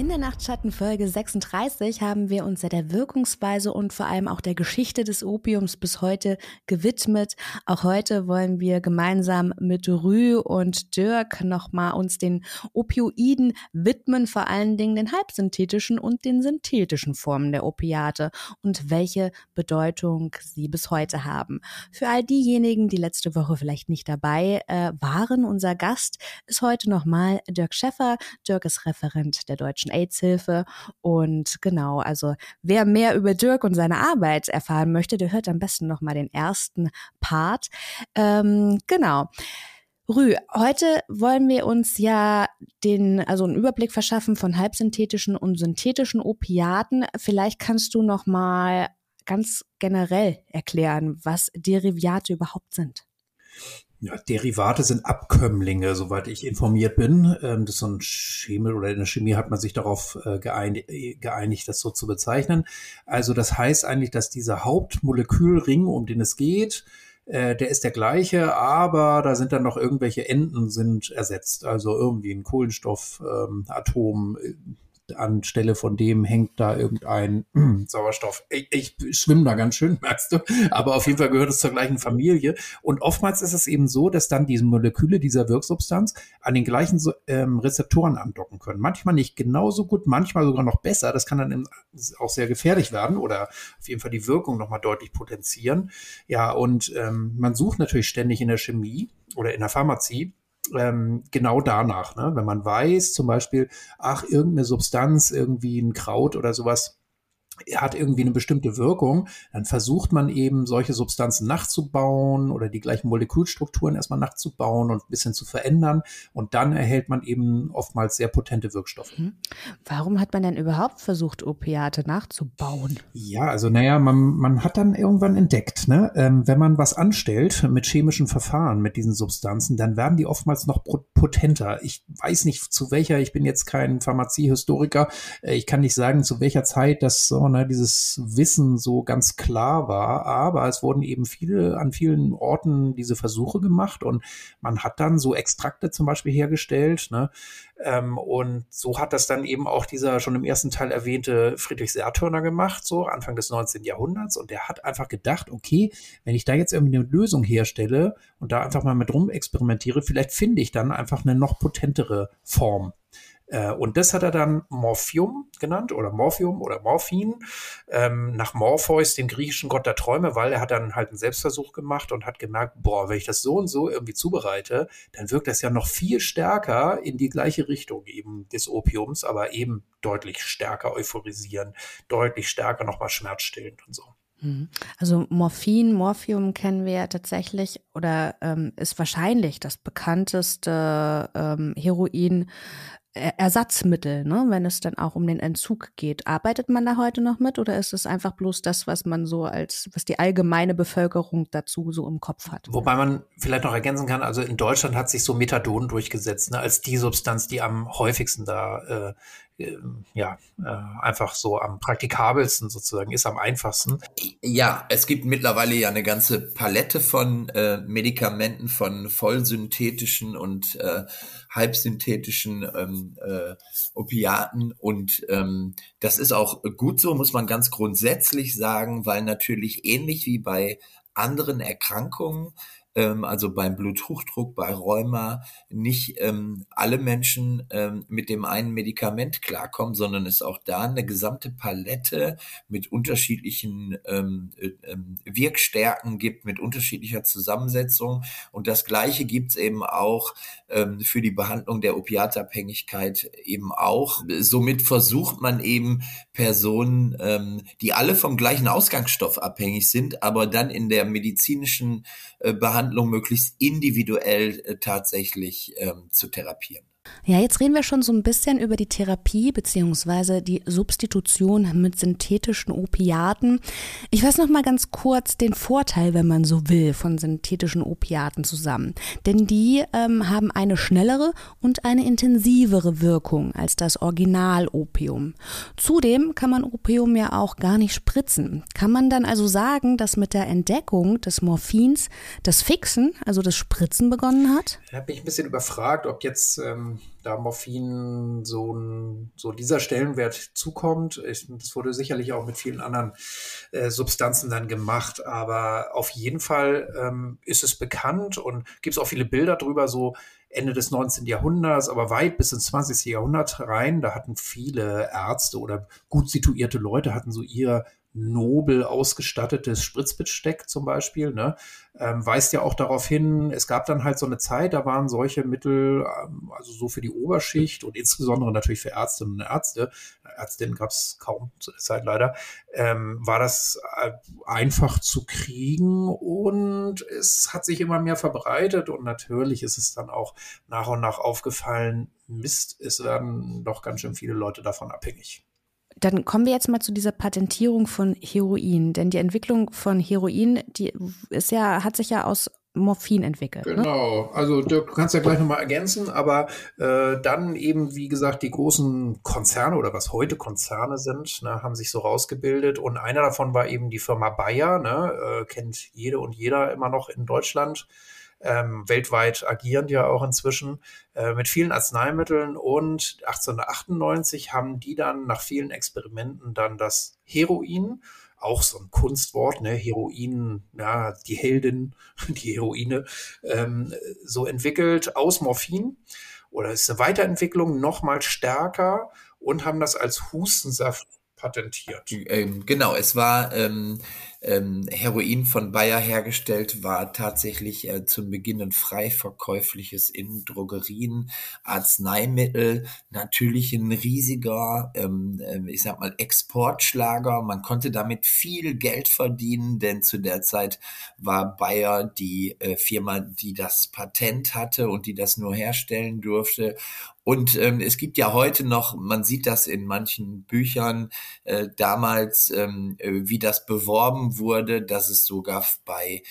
In der Nachtschattenfolge 36 haben wir uns ja der Wirkungsweise und vor allem auch der Geschichte des Opiums bis heute gewidmet. Auch heute wollen wir gemeinsam mit Rü und Dirk nochmal uns den Opioiden widmen, vor allen Dingen den halbsynthetischen und den synthetischen Formen der Opiate und welche Bedeutung sie bis heute haben. Für all diejenigen, die letzte Woche vielleicht nicht dabei äh, waren, unser Gast ist heute nochmal Dirk Schäffer. Dirk ist Referent der Deutschen Deutschen AIDS-Hilfe. Und genau, also wer mehr über Dirk und seine Arbeit erfahren möchte, der hört am besten nochmal den ersten Part. Ähm, genau. Rü, heute wollen wir uns ja den, also einen Überblick verschaffen von halbsynthetischen und synthetischen Opiaten. Vielleicht kannst du noch mal ganz generell erklären, was Derivate überhaupt sind. Ja, Derivate sind Abkömmlinge, soweit ich informiert bin. Ähm, das ist so ein Chemie oder in der Chemie hat man sich darauf äh, geeinigt, geeinigt, das so zu bezeichnen. Also das heißt eigentlich, dass dieser Hauptmolekülring, um den es geht, äh, der ist der gleiche, aber da sind dann noch irgendwelche Enden sind ersetzt. Also irgendwie ein Kohlenstoffatom, ähm, anstelle von dem hängt da irgendein Sauerstoff. Ich, ich schwimme da ganz schön, merkst du. Aber auf jeden Fall gehört es zur gleichen Familie. Und oftmals ist es eben so, dass dann diese Moleküle dieser Wirksubstanz an den gleichen ähm, Rezeptoren andocken können. Manchmal nicht genauso gut, manchmal sogar noch besser. Das kann dann auch sehr gefährlich werden oder auf jeden Fall die Wirkung nochmal deutlich potenzieren. Ja, und ähm, man sucht natürlich ständig in der Chemie oder in der Pharmazie ähm, genau danach. Ne? Wenn man weiß, zum Beispiel, ach, irgendeine Substanz, irgendwie ein Kraut oder sowas, hat irgendwie eine bestimmte Wirkung, dann versucht man eben solche Substanzen nachzubauen oder die gleichen Molekülstrukturen erstmal nachzubauen und ein bisschen zu verändern und dann erhält man eben oftmals sehr potente Wirkstoffe. Mhm. Warum hat man denn überhaupt versucht, Opiate nachzubauen? Ja, also naja, man, man hat dann irgendwann entdeckt, ne, ähm, wenn man was anstellt mit chemischen Verfahren, mit diesen Substanzen, dann werden die oftmals noch potenter. Ich weiß nicht zu welcher, ich bin jetzt kein Pharmaziehistoriker, äh, ich kann nicht sagen, zu welcher Zeit das so ne, dieses Wissen so ganz klar war. Aber es wurden eben viele, an vielen Orten diese Versuche gemacht und man hat dann so Extrakte zum Beispiel hergestellt. Ne? Ähm, und so hat das dann eben auch dieser schon im ersten Teil erwähnte Friedrich Sertörner gemacht, so Anfang des 19. Jahrhunderts. Und der hat einfach gedacht, okay, wenn ich da jetzt irgendwie eine Lösung herstelle und da einfach mal mit rum experimentiere, vielleicht finde ich dann einfach eine noch potentere Form. Äh, und das hat er dann Morphium genannt oder Morphium oder Morphin ähm, nach Morpheus, dem griechischen Gott der Träume, weil er hat dann halt einen Selbstversuch gemacht und hat gemerkt, boah, wenn ich das so und so irgendwie zubereite, dann wirkt das ja noch viel stärker in die gleiche Richtung eben des Opiums, aber eben deutlich stärker euphorisieren, deutlich stärker nochmal schmerzstillend und so. Mhm. Also Morphin, Morphium kennen wir ja tatsächlich oder ähm, ist wahrscheinlich das bekannteste ähm, Heroin Ersatzmittel, ne, wenn es dann auch um den Entzug geht. Arbeitet man da heute noch mit oder ist es einfach bloß das, was man so als, was die allgemeine Bevölkerung dazu so im Kopf hat? Wobei man vielleicht noch ergänzen kann, also in Deutschland hat sich so Methadon durchgesetzt, ne, als die Substanz, die am häufigsten da äh, ähm, ja, äh, einfach so am praktikabelsten sozusagen ist, am einfachsten. Ja, es gibt mittlerweile ja eine ganze Palette von äh, Medikamenten, von vollsynthetischen und äh, halbsynthetischen ähm, äh, Opiaten. Und ähm, das ist auch gut so, muss man ganz grundsätzlich sagen, weil natürlich ähnlich wie bei anderen Erkrankungen ähm, also beim Bluthochdruck, bei Rheuma, nicht ähm, alle Menschen ähm, mit dem einen Medikament klarkommen, sondern es auch da eine gesamte Palette mit unterschiedlichen ähm, äh, ähm, Wirkstärken gibt, mit unterschiedlicher Zusammensetzung. Und das Gleiche gibt's eben auch ähm, für die Behandlung der Opiatabhängigkeit eben auch. Somit versucht man eben Personen, ähm, die alle vom gleichen Ausgangsstoff abhängig sind, aber dann in der medizinischen äh, Behandlung möglichst individuell äh, tatsächlich ähm, zu therapieren. Ja, jetzt reden wir schon so ein bisschen über die Therapie beziehungsweise die Substitution mit synthetischen Opiaten. Ich weiß noch mal ganz kurz den Vorteil, wenn man so will, von synthetischen Opiaten zusammen. Denn die ähm, haben eine schnellere und eine intensivere Wirkung als das Original-Opium. Zudem kann man Opium ja auch gar nicht spritzen. Kann man dann also sagen, dass mit der Entdeckung des Morphins das Fixen, also das Spritzen begonnen hat? Da bin ich ein bisschen überfragt, ob jetzt ähm, da Morphin so, ein, so dieser Stellenwert zukommt. Ich, das wurde sicherlich auch mit vielen anderen äh, Substanzen dann gemacht, aber auf jeden Fall ähm, ist es bekannt und gibt es auch viele Bilder drüber, so Ende des 19. Jahrhunderts, aber weit bis ins 20. Jahrhundert rein. Da hatten viele Ärzte oder gut situierte Leute hatten so ihr nobel ausgestattetes Spritzbesteck zum Beispiel, ne, ähm, weist ja auch darauf hin, es gab dann halt so eine Zeit, da waren solche Mittel, ähm, also so für die Oberschicht und insbesondere natürlich für Ärztinnen und Ärzte, Ärztinnen gab es kaum zu der Zeit leider, ähm, war das äh, einfach zu kriegen und es hat sich immer mehr verbreitet und natürlich ist es dann auch nach und nach aufgefallen, Mist, es werden doch ganz schön viele Leute davon abhängig. Dann kommen wir jetzt mal zu dieser Patentierung von Heroin, denn die Entwicklung von Heroin, die ist ja, hat sich ja aus Morphin entwickelt. Ne? Genau, ne? also Dirk, du kannst ja gleich nochmal ergänzen, aber äh, dann eben, wie gesagt, die großen Konzerne oder was heute Konzerne sind, ne, haben sich so rausgebildet und einer davon war eben die Firma Bayer, ne, äh, kennt jede und jeder immer noch in Deutschland ähm, weltweit agierend ja auch inzwischen, äh, mit vielen Arzneimitteln. Und 1898 haben die dann nach vielen Experimenten dann das Heroin, auch so ein Kunstwort, ne, Heroin, ja, die Heldin, die Heroine, ähm, so entwickelt aus Morphin. Oder ist eine Weiterentwicklung noch mal stärker und haben das als Hustensaft patentiert. Ähm, genau, es war ähm, ähm, Heroin von Bayer hergestellt, war tatsächlich äh, zum Beginn ein frei verkäufliches in Drogerien Arzneimittel, natürlich ein riesiger, ähm, ähm, ich sag mal, Exportschlager. Man konnte damit viel Geld verdienen, denn zu der Zeit war Bayer die äh, Firma, die das Patent hatte und die das nur herstellen durfte. Und ähm, es gibt ja heute noch, man sieht das in manchen Büchern äh, damals, ähm, äh, wie das beworben wurde, dass es sogar bei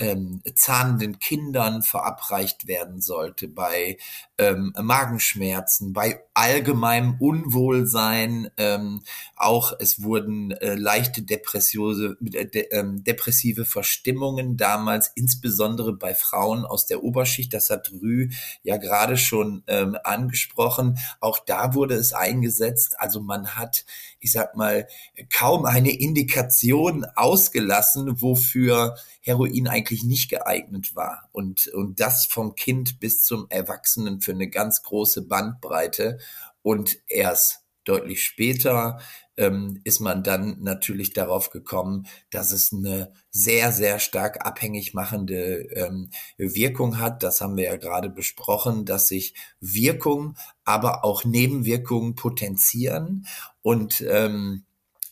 ähm, zahnenden Kindern verabreicht werden sollte, bei ähm, Magenschmerzen, bei allgemeinem Unwohlsein. Ähm, auch es wurden äh, leichte depressive, äh, de, äh, depressive Verstimmungen damals, insbesondere bei Frauen aus der Oberschicht. Das hat Rü ja gerade schon ähm, angesprochen. Auch da wurde es eingesetzt. Also man hat, ich sag mal, kaum eine Indikation ausgelassen, wofür Heroin eigentlich nicht geeignet war. Und, und das vom Kind bis zum Erwachsenen für eine ganz große Bandbreite. Und erst deutlich später ähm, ist man dann natürlich darauf gekommen, dass es eine sehr, sehr stark abhängig machende ähm, Wirkung hat. Das haben wir ja gerade besprochen, dass sich Wirkung, aber auch Nebenwirkungen potenzieren. Und ähm,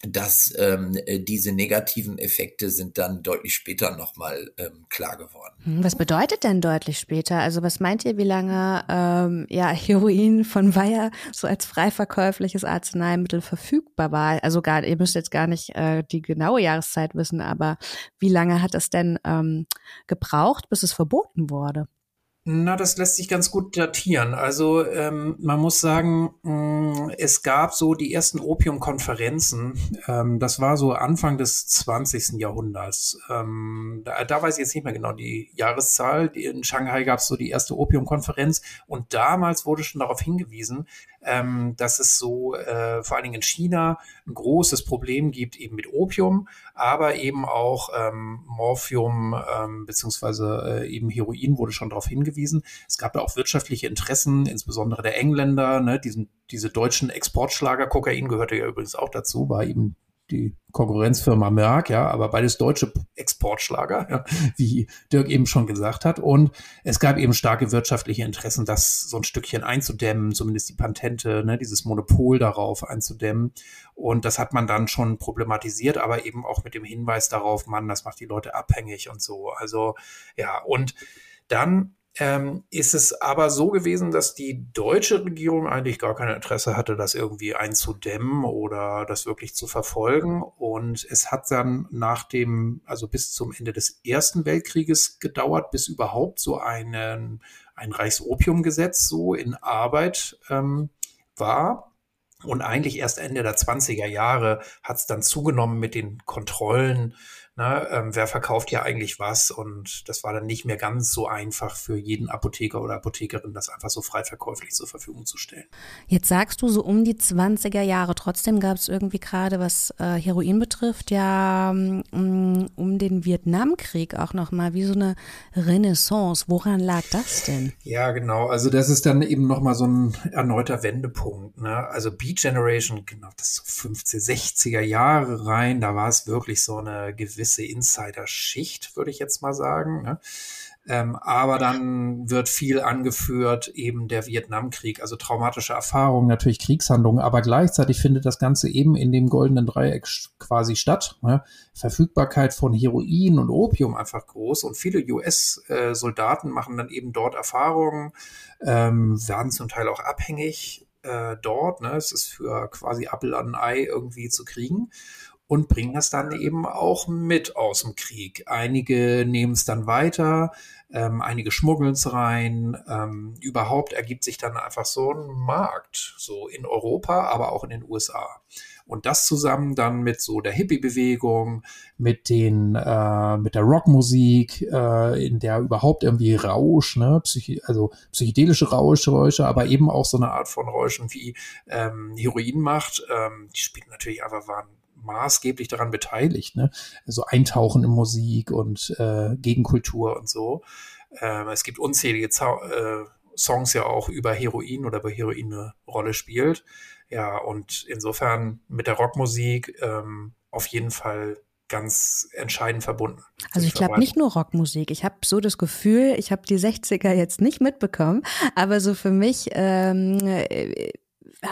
dass ähm, äh, diese negativen Effekte sind dann deutlich später nochmal ähm, klar geworden. Hm, was bedeutet denn deutlich später? Also was meint ihr, wie lange ähm, ja, Heroin von Weyer so als frei verkäufliches Arzneimittel verfügbar war? Also gar, ihr müsst jetzt gar nicht äh, die genaue Jahreszeit wissen, aber wie lange hat es denn ähm, gebraucht, bis es verboten wurde? Na, das lässt sich ganz gut datieren. Also ähm, man muss sagen, mh, mm, es gab so die ersten Opiumkonferenzen. Ähm, das war so Anfang des 20. Jahrhunderts. Ähm, da, da weiß ich jetzt nicht mehr genau die Jahreszahl. In Shanghai gab es so die erste Opiumkonferenz und damals wurde schon darauf hingewiesen, ähm, dass es so äh, vor allen Dingen in China ein großes Problem gibt eben mit Opium, aber eben auch ähm, Morphium ähm, beziehungsweise äh, eben Heroin wurde schon darauf hingewiesen. Es gab da auch wirtschaftliche Interessen, insbesondere der Engländer, ne, diesen, diese deutschen Exportschlager, Kokain gehörte ja übrigens auch dazu, war eben die Konkurrenzfirma Merck, ja, aber beides deutsche Exportschlager, ja, wie Dirk eben schon gesagt hat. Und es gab eben starke wirtschaftliche Interessen, das so ein Stückchen einzudämmen, zumindest die Patente, ne, dieses Monopol darauf einzudämmen. Und das hat man dann schon problematisiert, aber eben auch mit dem Hinweis darauf, man, das macht die Leute abhängig und so. Also ja, und dann ähm, ist es aber so gewesen, dass die deutsche Regierung eigentlich gar kein Interesse hatte, das irgendwie einzudämmen oder das wirklich zu verfolgen. Und es hat dann nach dem, also bis zum Ende des Ersten Weltkrieges gedauert, bis überhaupt so einen, ein Reichsopiumgesetz so in Arbeit ähm, war. Und eigentlich erst Ende der 20er Jahre hat es dann zugenommen mit den Kontrollen ne, ähm, wer verkauft ja eigentlich was und das war dann nicht mehr ganz so einfach für jeden Apotheker oder Apothekerin, das einfach so frei verkäuflich zur Verfügung zu stellen. Jetzt sagst du so um die 20er Jahre, trotzdem gab es irgendwie gerade, was äh, Heroin betrifft, ja um, mm, um den Vietnamkrieg auch nochmal wie so eine Renaissance. Woran lag das denn? Ja, genau. Also das ist dann eben nochmal so ein erneuter Wendepunkt. Ne? Also Beat Generation, genau, das ist so 50, 60er Jahre rein, da war es wirklich so eine gewisse gewisse Insider-Schicht, würde ich jetzt mal sagen. Ne? Ähm, aber dann wird viel angeführt, eben der Vietnamkrieg, also traumatische Erfahrungen, natürlich Kriegshandlungen, aber gleichzeitig findet das Ganze eben in dem goldenen Dreieck quasi statt. Ne? Verfügbarkeit von Heroin und Opium einfach groß und viele US-Soldaten machen dann eben dort Erfahrungen, ähm, werden zum Teil auch abhängig äh, dort. Ne? Es ist für quasi Apple an Ei irgendwie zu kriegen und bringen das dann eben auch mit aus dem Krieg. Einige nehmen es dann weiter, ähm, einige schmuggeln es rein. Ähm, überhaupt ergibt sich dann einfach so ein Markt, so in Europa, aber auch in den USA. Und das zusammen dann mit so der Hippie-Bewegung, mit den, äh, mit der Rockmusik, äh, in der überhaupt irgendwie Rausch, ne, Psychi also psychedelische Rauschräusche, aber eben auch so eine Art von Räuschen wie ähm, Heroin macht, ähm, die spielen natürlich einfach waren maßgeblich daran beteiligt. Ne? Also Eintauchen in Musik und äh, Gegenkultur und so. Ähm, es gibt unzählige Zau äh, Songs ja auch über Heroin oder wo Heroin eine Rolle spielt. Ja, und insofern mit der Rockmusik ähm, auf jeden Fall ganz entscheidend verbunden. Also ich glaube nicht nur Rockmusik. Ich habe so das Gefühl, ich habe die 60er jetzt nicht mitbekommen, aber so für mich ähm, äh,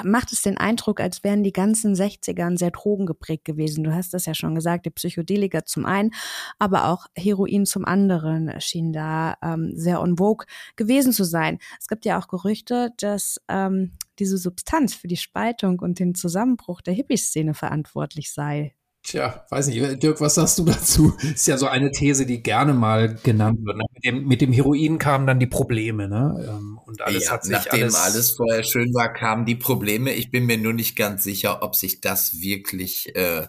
macht es den Eindruck, als wären die ganzen 60ern sehr drogengeprägt gewesen. Du hast das ja schon gesagt, die Psychedelika zum einen, aber auch Heroin zum anderen schien da ähm, sehr on vogue gewesen zu sein. Es gibt ja auch Gerüchte, dass ähm, diese Substanz für die Spaltung und den Zusammenbruch der Hippie-Szene verantwortlich sei. Tja, weiß nicht, Dirk, was sagst du dazu? Ist ja so eine These, die gerne mal genannt wird. Ne? Mit dem, mit dem Heroin kamen dann die Probleme, ne? Ähm, und alles ja, hat sich nachdem alles, alles vorher schön war, kamen die Probleme. Ich bin mir nur nicht ganz sicher, ob sich das wirklich äh,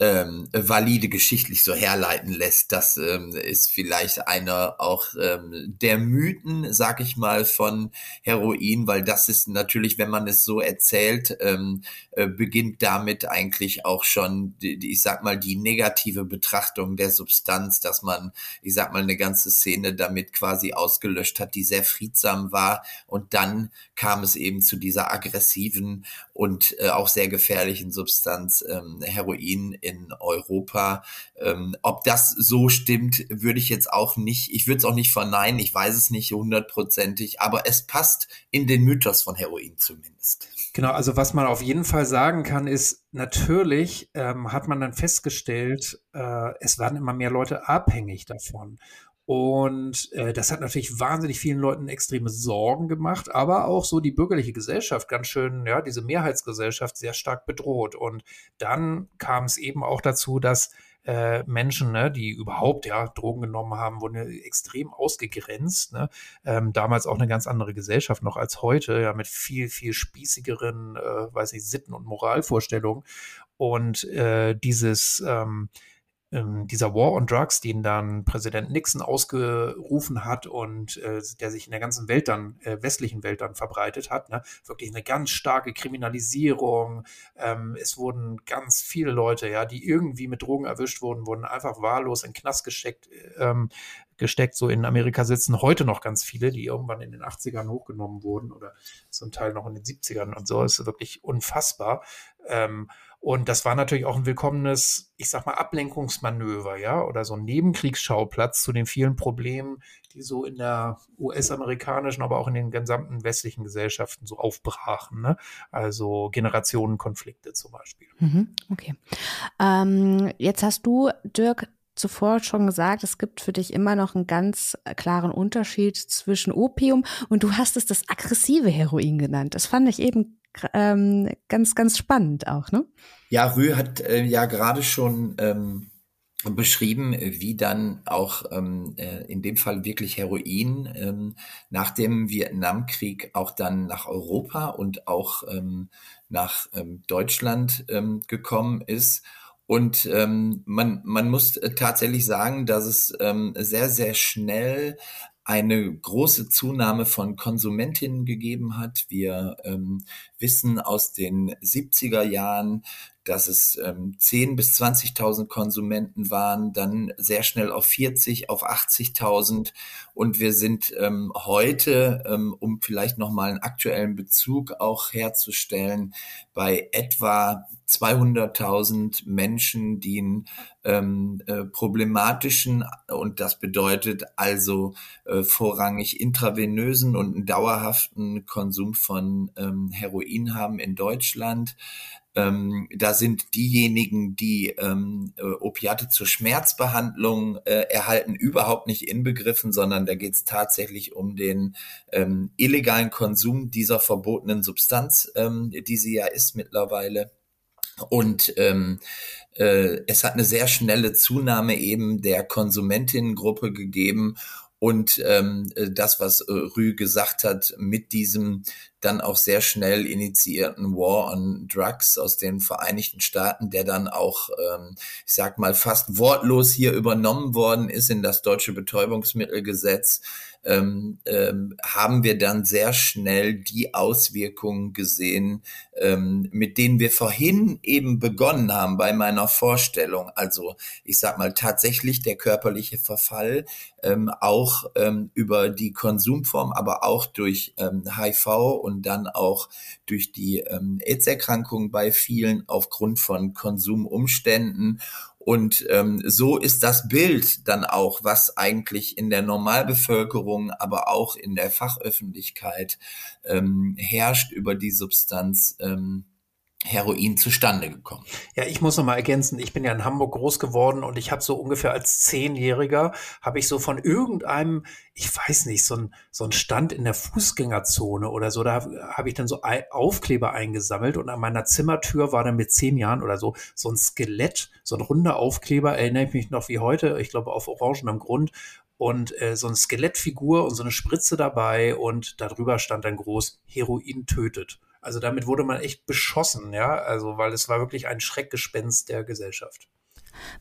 ähm, valide geschichtlich so herleiten lässt. Das ähm, ist vielleicht einer auch ähm, der Mythen, sag ich mal, von Heroin, weil das ist natürlich, wenn man es so erzählt, ähm, äh, beginnt damit eigentlich auch schon, die, ich sag mal, die negative Betrachtung der Substanz, dass man, ich sag mal, eine ganze Szene damit quasi ausgelöscht hat, die sehr friedsam war. Und dann kam es eben zu dieser aggressiven und äh, auch sehr gefährlichen Substanz ähm, Heroin in Europa. Ähm, ob das so stimmt, würde ich jetzt auch nicht, ich würde es auch nicht verneinen, ich weiß es nicht hundertprozentig, aber es passt in den Mythos von Heroin zumindest. Genau, also was man auf jeden Fall sagen kann, ist, natürlich ähm, hat man dann festgestellt, äh, es werden immer mehr Leute abhängig davon. Und äh, das hat natürlich wahnsinnig vielen Leuten extreme Sorgen gemacht, aber auch so die bürgerliche Gesellschaft ganz schön, ja, diese Mehrheitsgesellschaft sehr stark bedroht. Und dann kam es eben auch dazu, dass äh, Menschen, ne, die überhaupt ja Drogen genommen haben, wurden extrem ausgegrenzt. Ne? Ähm, damals auch eine ganz andere Gesellschaft noch als heute, ja, mit viel, viel spießigeren, äh, weiß ich, Sitten- und Moralvorstellungen. Und äh, dieses ähm, ähm, dieser War on Drugs, den dann Präsident Nixon ausgerufen hat und äh, der sich in der ganzen Welt dann, äh, westlichen Welt dann verbreitet hat, ne? wirklich eine ganz starke Kriminalisierung. Ähm, es wurden ganz viele Leute, ja, die irgendwie mit Drogen erwischt wurden, wurden einfach wahllos in Knast gesteckt. Ähm, gesteckt. So in Amerika sitzen heute noch ganz viele, die irgendwann in den 80ern hochgenommen wurden oder zum Teil noch in den 70ern und so. Das ist wirklich unfassbar. Ähm, und das war natürlich auch ein willkommenes, ich sag mal, Ablenkungsmanöver, ja, oder so ein Nebenkriegsschauplatz zu den vielen Problemen, die so in der US-amerikanischen, aber auch in den gesamten westlichen Gesellschaften so aufbrachen. Ne? Also Generationenkonflikte zum Beispiel. Mhm, okay. Ähm, jetzt hast du, Dirk, zuvor schon gesagt, es gibt für dich immer noch einen ganz äh, klaren Unterschied zwischen Opium und du hast es das aggressive Heroin genannt. Das fand ich eben ähm, ganz, ganz spannend auch, ne? Ja, Rü hat äh, ja gerade schon ähm, beschrieben, wie dann auch ähm, äh, in dem Fall wirklich Heroin ähm, nach dem Vietnamkrieg auch dann nach Europa und auch ähm, nach ähm, Deutschland ähm, gekommen ist. Und ähm, man, man muss tatsächlich sagen, dass es ähm, sehr, sehr schnell eine große Zunahme von Konsumentinnen gegeben hat. Wir ähm, wissen aus den 70er Jahren, dass es ähm, 10 bis 20.000 Konsumenten waren, dann sehr schnell auf 40, auf 80.000 und wir sind ähm, heute, ähm, um vielleicht nochmal einen aktuellen Bezug auch herzustellen, bei etwa 200.000 Menschen, die einen ähm, äh, problematischen, und das bedeutet also äh, vorrangig intravenösen und einen dauerhaften Konsum von ähm, Heroin haben in Deutschland. Ähm, da sind diejenigen, die ähm, äh, Opiate zur Schmerzbehandlung äh, erhalten, überhaupt nicht inbegriffen, sondern da geht es tatsächlich um den ähm, illegalen Konsum dieser verbotenen Substanz, ähm, die sie ja ist mittlerweile. Und ähm, äh, es hat eine sehr schnelle Zunahme eben der Konsumentinnengruppe gegeben und ähm, äh, das, was äh, Rü gesagt hat, mit diesem dann auch sehr schnell initiierten War on Drugs aus den Vereinigten Staaten, der dann auch, ähm, ich sag mal, fast wortlos hier übernommen worden ist in das deutsche Betäubungsmittelgesetz, ähm, ähm, haben wir dann sehr schnell die Auswirkungen gesehen, ähm, mit denen wir vorhin eben begonnen haben bei meiner Vorstellung. Also ich sag mal tatsächlich der körperliche Verfall, ähm, auch ähm, über die Konsumform, aber auch durch ähm, HIV und dann auch durch die ähm, AIDS-Erkrankung bei vielen aufgrund von Konsumumständen. Und ähm, so ist das Bild dann auch, was eigentlich in der Normalbevölkerung, aber auch in der Fachöffentlichkeit ähm, herrscht über die Substanz, ähm, Heroin zustande gekommen. Ja, ich muss noch mal ergänzen, ich bin ja in Hamburg groß geworden und ich habe so ungefähr als Zehnjähriger, habe ich so von irgendeinem, ich weiß nicht, so ein, so ein Stand in der Fußgängerzone oder so, da habe hab ich dann so Aufkleber eingesammelt und an meiner Zimmertür war dann mit zehn Jahren oder so so ein Skelett, so ein runder Aufkleber, erinnere ich mich noch wie heute, ich glaube auf orangenem Grund und äh, so eine Skelettfigur und so eine Spritze dabei und darüber stand dann groß Heroin tötet. Also damit wurde man echt beschossen, ja, also weil es war wirklich ein Schreckgespenst der Gesellschaft.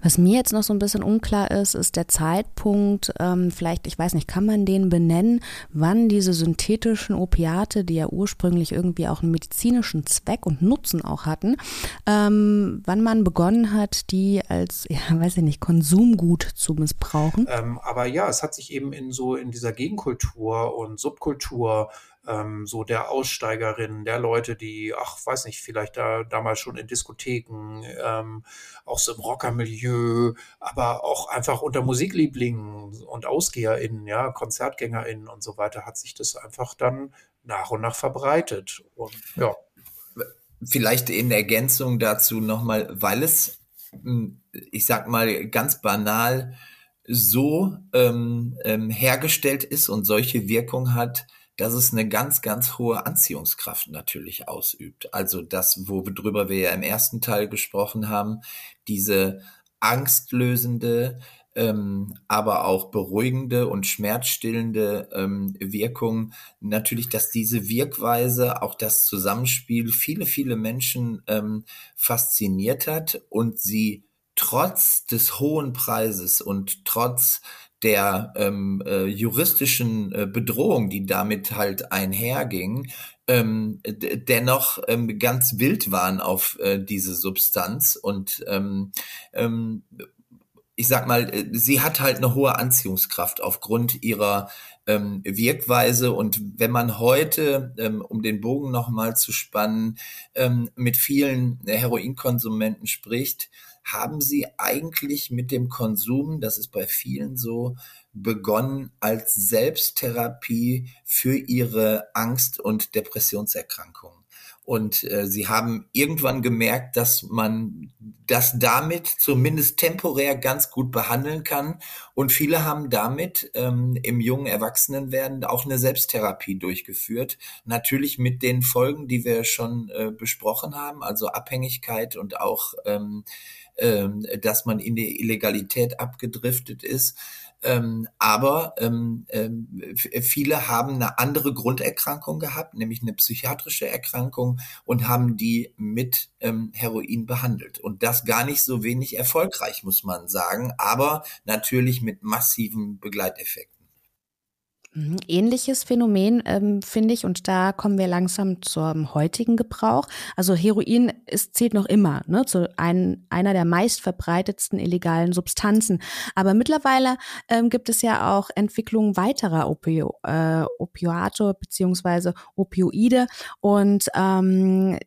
Was mir jetzt noch so ein bisschen unklar ist, ist der Zeitpunkt, ähm, vielleicht, ich weiß nicht, kann man den benennen, wann diese synthetischen Opiate, die ja ursprünglich irgendwie auch einen medizinischen Zweck und Nutzen auch hatten, ähm, wann man begonnen hat, die als, ja, weiß ich nicht, Konsumgut zu missbrauchen? Ähm, aber ja, es hat sich eben in so in dieser Gegenkultur und Subkultur ähm, so der Aussteigerinnen, der Leute, die, ach, weiß nicht, vielleicht da damals schon in Diskotheken, ähm, auch so im Rockermilieu, aber auch einfach unter Musiklieblingen und AusgeherInnen, ja, KonzertgängerInnen und so weiter, hat sich das einfach dann nach und nach verbreitet. Und ja. Vielleicht in Ergänzung dazu nochmal, weil es, hm, ich sag mal, ganz banal so ähm, ähm, hergestellt ist und solche Wirkung hat, dass es eine ganz, ganz hohe Anziehungskraft natürlich ausübt. Also das, worüber wir ja im ersten Teil gesprochen haben, diese angstlösende, ähm, aber auch beruhigende und schmerzstillende ähm, Wirkung. Natürlich, dass diese Wirkweise, auch das Zusammenspiel viele, viele Menschen ähm, fasziniert hat und sie trotz des hohen Preises und trotz der ähm, äh, juristischen äh, Bedrohung, die damit halt einherging, ähm, dennoch ähm, ganz wild waren auf äh, diese Substanz. Und ähm, ähm, ich sag mal, äh, sie hat halt eine hohe Anziehungskraft aufgrund ihrer ähm, Wirkweise. Und wenn man heute, ähm, um den Bogen nochmal zu spannen, ähm, mit vielen Heroinkonsumenten spricht, haben sie eigentlich mit dem Konsum, das ist bei vielen so, begonnen als Selbsttherapie für ihre Angst- und Depressionserkrankungen. Und äh, sie haben irgendwann gemerkt, dass man das damit zumindest temporär ganz gut behandeln kann. Und viele haben damit ähm, im jungen Erwachsenenwerden auch eine Selbsttherapie durchgeführt. Natürlich mit den Folgen, die wir schon äh, besprochen haben, also Abhängigkeit und auch, ähm, ähm, dass man in die Illegalität abgedriftet ist. Ähm, aber ähm, ähm, viele haben eine andere Grunderkrankung gehabt, nämlich eine psychiatrische Erkrankung und haben die mit ähm, Heroin behandelt. Und das gar nicht so wenig erfolgreich, muss man sagen, aber natürlich mit massiven Begleiteffekten. Mhm. Ähnliches Phänomen ähm, finde ich, und da kommen wir langsam zum heutigen Gebrauch. Also Heroin ist, zählt noch immer ne, zu ein, einer der meistverbreitetsten illegalen Substanzen. Aber mittlerweile ähm, gibt es ja auch Entwicklungen weiterer Opio, äh, Opioate beziehungsweise Opioide. Und ähm,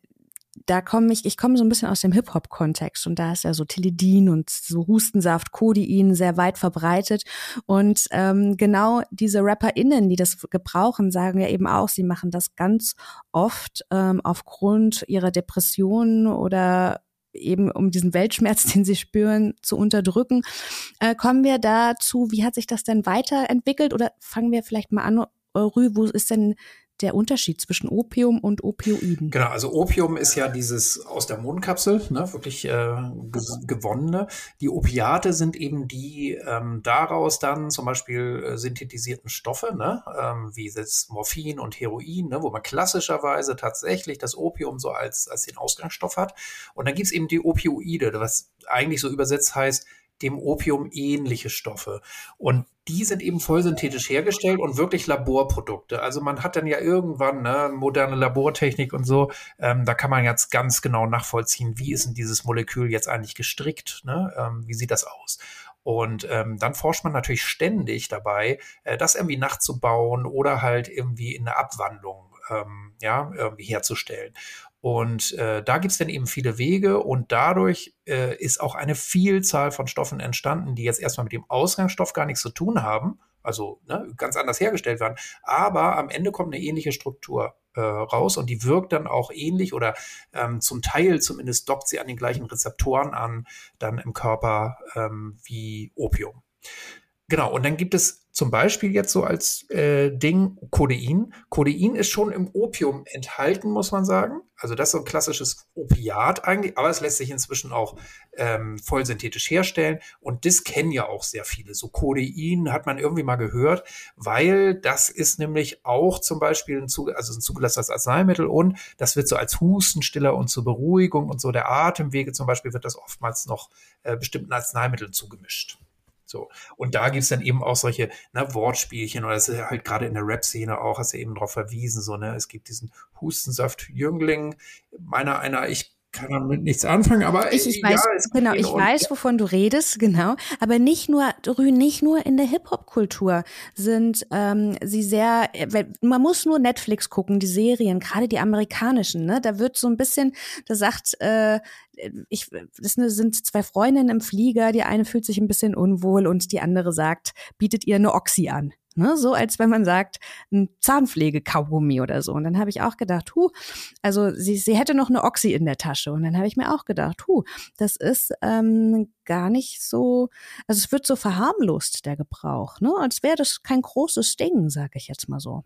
da komme ich, ich komme so ein bisschen aus dem Hip-Hop-Kontext und da ist ja so Tilidin und so Hustensaft, Codein sehr weit verbreitet. Und ähm, genau diese RapperInnen, die das gebrauchen, sagen ja eben auch, sie machen das ganz oft ähm, aufgrund ihrer Depressionen oder eben um diesen Weltschmerz, den sie spüren, zu unterdrücken. Äh, kommen wir dazu, wie hat sich das denn weiterentwickelt oder fangen wir vielleicht mal an, Rü, wo ist denn der Unterschied zwischen Opium und Opioiden? Genau, also Opium ist ja dieses aus der Mondkapsel, ne, wirklich äh, gewonnene. Die Opiate sind eben die ähm, daraus dann zum Beispiel äh, synthetisierten Stoffe, ne, ähm, wie das Morphin und Heroin, ne, wo man klassischerweise tatsächlich das Opium so als, als den Ausgangsstoff hat. Und dann gibt's eben die Opioide, was eigentlich so übersetzt heißt, dem Opium ähnliche Stoffe. Und die sind eben vollsynthetisch hergestellt und wirklich Laborprodukte. Also man hat dann ja irgendwann ne, moderne Labortechnik und so. Ähm, da kann man jetzt ganz genau nachvollziehen, wie ist denn dieses Molekül jetzt eigentlich gestrickt? Ne? Ähm, wie sieht das aus? Und ähm, dann forscht man natürlich ständig dabei, äh, das irgendwie nachzubauen oder halt irgendwie in eine Abwandlung ähm, ja, irgendwie herzustellen. Und äh, da gibt's dann eben viele Wege und dadurch äh, ist auch eine Vielzahl von Stoffen entstanden, die jetzt erstmal mit dem Ausgangsstoff gar nichts zu tun haben, also ne, ganz anders hergestellt werden, aber am Ende kommt eine ähnliche Struktur äh, raus und die wirkt dann auch ähnlich oder ähm, zum Teil zumindest dockt sie an den gleichen Rezeptoren an, dann im Körper ähm, wie Opium. Genau, und dann gibt es zum Beispiel jetzt so als äh, Ding Codein. Codein ist schon im Opium enthalten, muss man sagen. Also das ist so ein klassisches Opiat eigentlich, aber es lässt sich inzwischen auch ähm, voll synthetisch herstellen. Und das kennen ja auch sehr viele. So Codein hat man irgendwie mal gehört, weil das ist nämlich auch zum Beispiel ein, also ein zugelassenes Arzneimittel und das wird so als Hustenstiller und zur Beruhigung und so der Atemwege zum Beispiel wird das oftmals noch äh, bestimmten Arzneimitteln zugemischt. So. Und da gibt's dann eben auch solche ne, Wortspielchen oder es ist halt gerade in der Rap-Szene auch, hast du eben darauf verwiesen, so, ne, es gibt diesen Hustensaft-Jüngling, meiner einer, ich kann damit nichts anfangen, aber ich, ich weiß, ja, genau, ich weiß, wovon du redest, genau. Aber nicht nur, nicht nur in der Hip-Hop-Kultur sind ähm, sie sehr, man muss nur Netflix gucken, die Serien, gerade die amerikanischen, ne? Da wird so ein bisschen, da sagt, äh, ich, das sind zwei Freundinnen im Flieger, die eine fühlt sich ein bisschen unwohl und die andere sagt, bietet ihr eine Oxy an. Ne, so als wenn man sagt, ein Zahnpflege-Kaugummi oder so. Und dann habe ich auch gedacht, hu, also sie, sie hätte noch eine Oxy in der Tasche. Und dann habe ich mir auch gedacht, hu, das ist ähm, gar nicht so, also es wird so verharmlost, der Gebrauch, ne? Als wäre das kein großes Ding, sage ich jetzt mal so.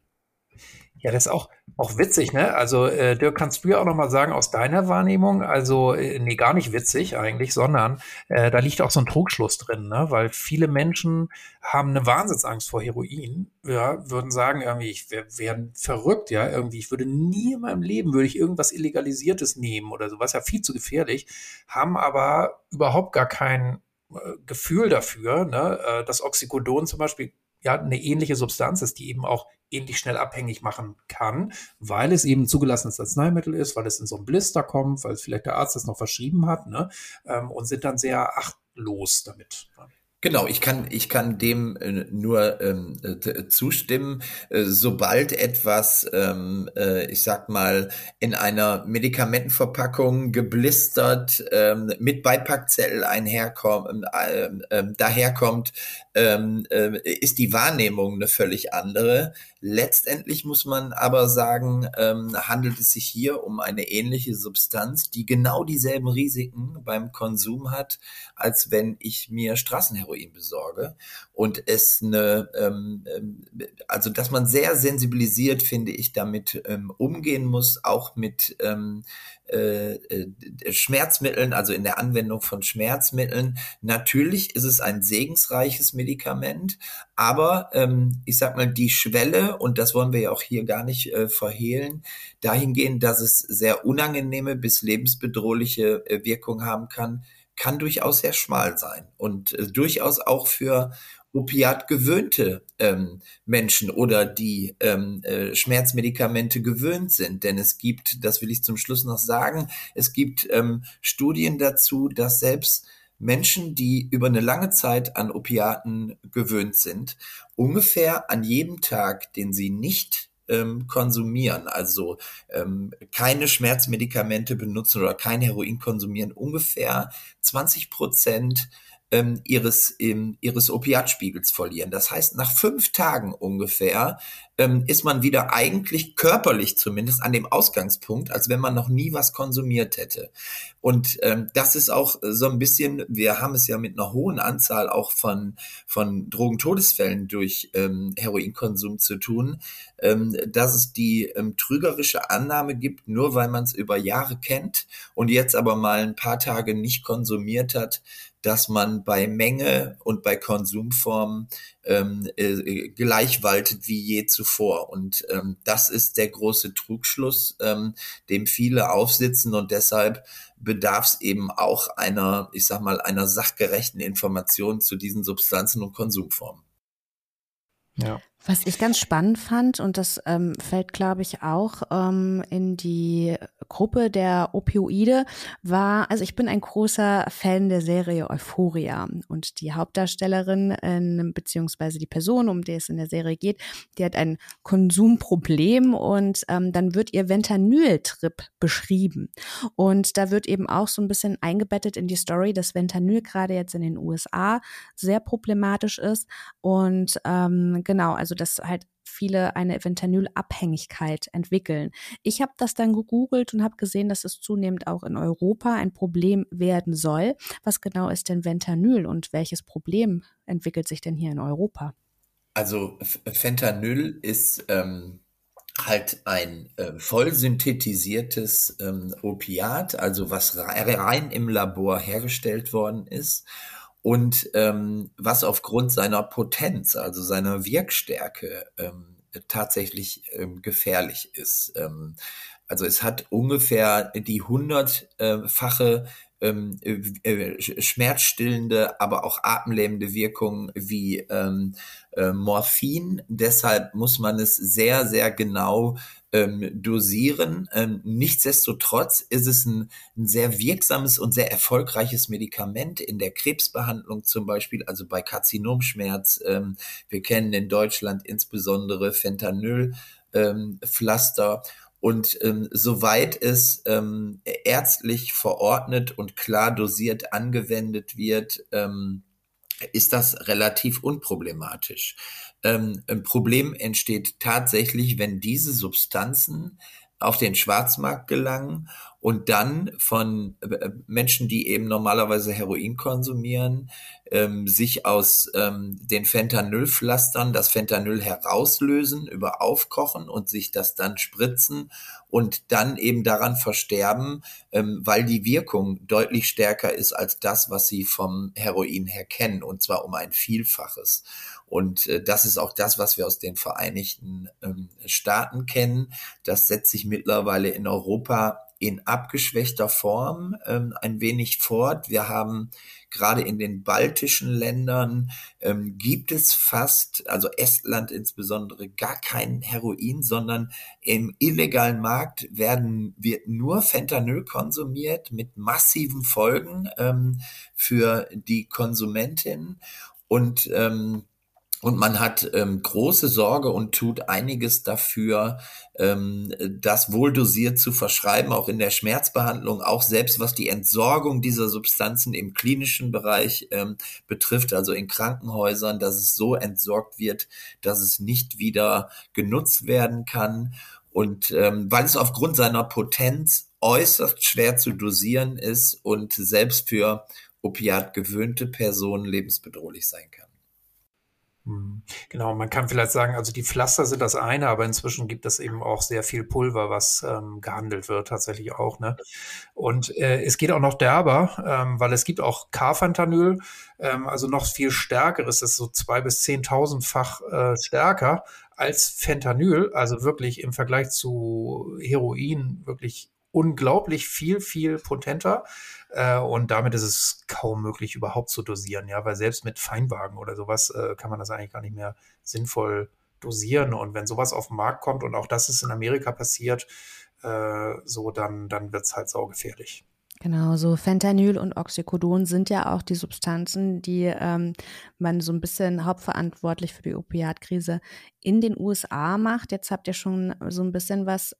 Ja, das ist auch, auch witzig, ne? Also, äh, Dirk, kannst du ja auch nochmal sagen aus deiner Wahrnehmung, also, äh, nee, gar nicht witzig eigentlich, sondern äh, da liegt auch so ein Trugschluss drin, ne? Weil viele Menschen haben eine Wahnsinnsangst vor Heroin, ja, würden sagen, irgendwie, ich wär verrückt, ja, irgendwie, ich würde nie in meinem Leben, würde ich irgendwas Illegalisiertes nehmen oder sowas, ja, viel zu gefährlich, haben aber überhaupt gar kein äh, Gefühl dafür, ne? Äh, das Oxycodon zum Beispiel ja eine ähnliche Substanz ist, die eben auch ähnlich schnell abhängig machen kann, weil es eben zugelassenes Arzneimittel ist, weil es in so einen Blister kommt, weil vielleicht der Arzt das noch verschrieben hat, ne? Ähm, und sind dann sehr achtlos damit. Genau, ich kann, ich kann dem äh, nur ähm, äh, zustimmen. Äh, sobald etwas, ähm, äh, ich sag mal, in einer Medikamentenverpackung geblistert ähm, mit Beipackzettel einherkommt, äh, äh, daherkommt, ähm, äh, ist die Wahrnehmung eine völlig andere. Letztendlich muss man aber sagen, ähm, handelt es sich hier um eine ähnliche Substanz, die genau dieselben Risiken beim Konsum hat, als wenn ich mir Straßenheroin besorge. Und es eine, ähm, ähm also dass man sehr sensibilisiert, finde ich, damit ähm, umgehen muss, auch mit ähm, äh, äh, Schmerzmitteln, also in der Anwendung von Schmerzmitteln. Natürlich ist es ein segensreiches Medikament, aber ähm, ich sag mal, die Schwelle, und das wollen wir ja auch hier gar nicht äh, verhehlen, dahingehend, dass es sehr unangenehme bis lebensbedrohliche äh, Wirkung haben kann, kann durchaus sehr schmal sein und äh, durchaus auch für Opiat gewöhnte ähm, Menschen oder die ähm, äh, Schmerzmedikamente gewöhnt sind. Denn es gibt, das will ich zum Schluss noch sagen, es gibt ähm, Studien dazu, dass selbst Menschen, die über eine lange Zeit an Opiaten gewöhnt sind, ungefähr an jedem Tag, den sie nicht ähm, konsumieren, also ähm, keine Schmerzmedikamente benutzen oder kein Heroin konsumieren, ungefähr 20 Prozent ähm, ihres, ähm, ihres Opiatspiegels verlieren. Das heißt, nach fünf Tagen ungefähr ähm, ist man wieder eigentlich körperlich zumindest an dem Ausgangspunkt, als wenn man noch nie was konsumiert hätte. Und ähm, das ist auch so ein bisschen, wir haben es ja mit einer hohen Anzahl auch von, von Drogentodesfällen durch ähm, Heroinkonsum zu tun, ähm, dass es die ähm, trügerische Annahme gibt, nur weil man es über Jahre kennt und jetzt aber mal ein paar Tage nicht konsumiert hat, dass man bei Menge und bei Konsumform ähm, äh, gleich waltet wie je zuvor. Und ähm, das ist der große Trugschluss, ähm, dem viele aufsitzen und deshalb bedarf es eben auch einer, ich sag mal, einer sachgerechten Information zu diesen Substanzen und Konsumformen. Ja. Was ich ganz spannend fand, und das ähm, fällt, glaube ich, auch ähm, in die Gruppe der Opioide, war, also ich bin ein großer Fan der Serie Euphoria und die Hauptdarstellerin, äh, beziehungsweise die Person, um die es in der Serie geht, die hat ein Konsumproblem und ähm, dann wird ihr Ventanyl-Trip beschrieben. Und da wird eben auch so ein bisschen eingebettet in die Story, dass Ventanyl gerade jetzt in den USA sehr problematisch ist und ähm, genau, also dass halt viele eine Fentanyl-Abhängigkeit entwickeln. Ich habe das dann gegoogelt und habe gesehen, dass es zunehmend auch in Europa ein Problem werden soll. Was genau ist denn Fentanyl und welches Problem entwickelt sich denn hier in Europa? Also Fentanyl ist ähm, halt ein äh, voll ähm, Opiat, also was rein im Labor hergestellt worden ist und ähm, was aufgrund seiner Potenz, also seiner Wirkstärke ähm, tatsächlich ähm, gefährlich ist. Ähm, also es hat ungefähr die hundertfache ähm, äh, schmerzstillende, aber auch atemlähmende Wirkung wie ähm, äh, Morphin. Deshalb muss man es sehr, sehr genau ähm, dosieren. Ähm, nichtsdestotrotz ist es ein, ein, sehr wirksames und sehr erfolgreiches Medikament in der Krebsbehandlung zum Beispiel, also bei Karzinomschmerz. Ähm, wir kennen in Deutschland insbesondere Fentanyl-Pflaster. Ähm, und ähm, soweit es ähm, ärztlich verordnet und klar dosiert angewendet wird, ähm, ist das relativ unproblematisch. Ähm, ein Problem entsteht tatsächlich, wenn diese Substanzen auf den Schwarzmarkt gelangen und dann von äh, Menschen, die eben normalerweise Heroin konsumieren, ähm, sich aus ähm, den Fentanylpflastern das Fentanyl herauslösen, über Aufkochen und sich das dann spritzen und dann eben daran versterben, ähm, weil die Wirkung deutlich stärker ist als das, was sie vom Heroin her kennen, und zwar um ein Vielfaches. Und äh, das ist auch das, was wir aus den Vereinigten ähm, Staaten kennen. Das setzt sich mittlerweile in Europa in abgeschwächter Form ähm, ein wenig fort. Wir haben gerade in den baltischen Ländern ähm, gibt es fast, also Estland insbesondere, gar kein Heroin, sondern im illegalen Markt werden, wird nur Fentanyl konsumiert mit massiven Folgen ähm, für die Konsumentin. Und ähm, und man hat ähm, große Sorge und tut einiges dafür, ähm, das wohl dosiert zu verschreiben, auch in der Schmerzbehandlung, auch selbst was die Entsorgung dieser Substanzen im klinischen Bereich ähm, betrifft, also in Krankenhäusern, dass es so entsorgt wird, dass es nicht wieder genutzt werden kann. Und ähm, weil es aufgrund seiner Potenz äußerst schwer zu dosieren ist und selbst für opiat gewöhnte Personen lebensbedrohlich sein kann. Hm. Genau, man kann vielleicht sagen, also die Pflaster sind das eine, aber inzwischen gibt es eben auch sehr viel Pulver, was ähm, gehandelt wird, tatsächlich auch. Ne? Und äh, es geht auch noch derber, ähm, weil es gibt auch Carfentanyl, ähm, also noch viel stärkeres, das ist so zwei bis zehntausendfach äh, stärker als Fentanyl, also wirklich im Vergleich zu Heroin wirklich unglaublich viel, viel potenter. Äh, und damit ist es kaum möglich, überhaupt zu dosieren, ja, weil selbst mit Feinwagen oder sowas äh, kann man das eigentlich gar nicht mehr sinnvoll dosieren. Und wenn sowas auf den Markt kommt, und auch das ist in Amerika passiert, äh, so, dann, dann wird es halt saugefährlich. Genau, so Fentanyl und Oxycodon sind ja auch die Substanzen, die ähm, man so ein bisschen hauptverantwortlich für die Opiatkrise in den USA macht. Jetzt habt ihr schon so ein bisschen was